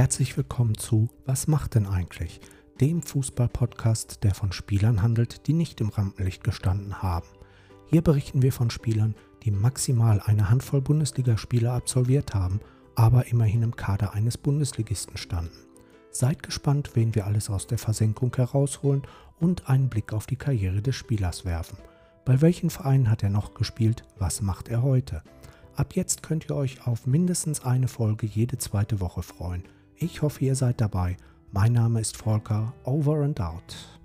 Herzlich willkommen zu Was macht denn eigentlich? Dem Fußball-Podcast, der von Spielern handelt, die nicht im Rampenlicht gestanden haben. Hier berichten wir von Spielern, die maximal eine Handvoll Bundesligaspiele absolviert haben, aber immerhin im Kader eines Bundesligisten standen. Seid gespannt, wen wir alles aus der Versenkung herausholen und einen Blick auf die Karriere des Spielers werfen. Bei welchen Vereinen hat er noch gespielt? Was macht er heute? Ab jetzt könnt ihr euch auf mindestens eine Folge jede zweite Woche freuen. Ich hoffe, ihr seid dabei. Mein Name ist Volker. Over and out.